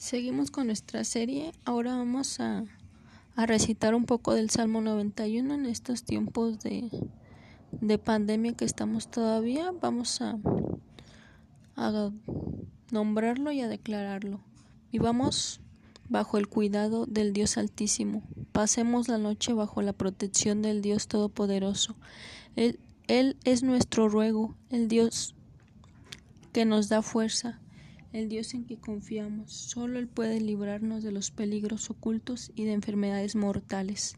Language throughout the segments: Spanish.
Seguimos con nuestra serie. Ahora vamos a, recitar un poco del Salmo 91 en estos tiempos de, pandemia que estamos todavía. Vamos a, a nombrarlo y a declararlo. Vivamos bajo el cuidado del Dios Altísimo. Pasemos la noche bajo la protección del Dios Todopoderoso. Él es nuestro ruego, el Dios que nos da fuerza el Dios en que confiamos. Solo Él puede librarnos de los peligros ocultos y de enfermedades mortales.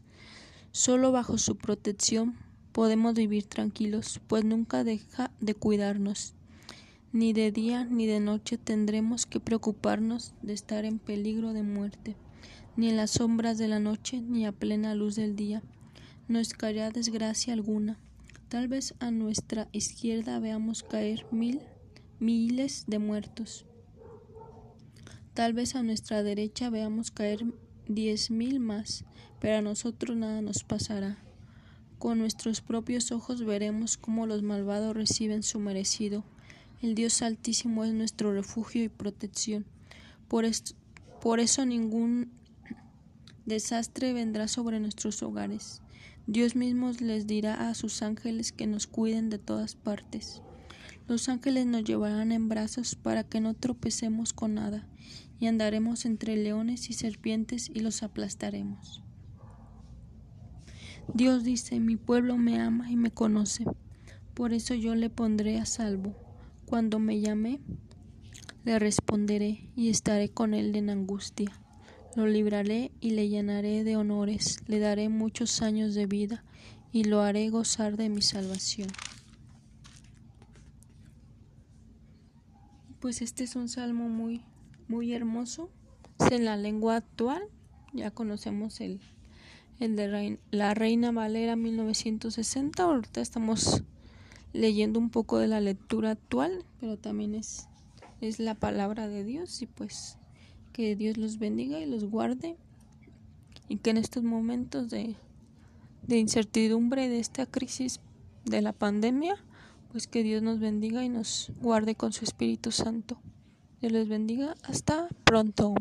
Solo bajo su protección podemos vivir tranquilos, pues nunca deja de cuidarnos. Ni de día ni de noche tendremos que preocuparnos de estar en peligro de muerte, ni en las sombras de la noche ni a plena luz del día. No caerá desgracia alguna. Tal vez a nuestra izquierda veamos caer mil miles de muertos Tal vez a nuestra derecha veamos caer diez mil más, pero a nosotros nada nos pasará. Con nuestros propios ojos veremos cómo los malvados reciben su merecido. El Dios Altísimo es nuestro refugio y protección. Por, por eso ningún desastre vendrá sobre nuestros hogares. Dios mismo les dirá a sus ángeles que nos cuiden de todas partes. Los ángeles nos llevarán en brazos para que no tropecemos con nada, y andaremos entre leones y serpientes y los aplastaremos. Dios dice, mi pueblo me ama y me conoce, por eso yo le pondré a salvo. Cuando me llame, le responderé y estaré con él en angustia. Lo libraré y le llenaré de honores, le daré muchos años de vida y lo haré gozar de mi salvación. Pues este es un salmo muy muy hermoso. Es en la lengua actual. Ya conocemos el, el de la Reina Valera 1960. Ahorita estamos leyendo un poco de la lectura actual, pero también es, es la palabra de Dios y pues que Dios los bendiga y los guarde y que en estos momentos de, de incertidumbre de esta crisis de la pandemia pues que Dios nos bendiga y nos guarde con su Espíritu Santo. Dios les bendiga. Hasta pronto.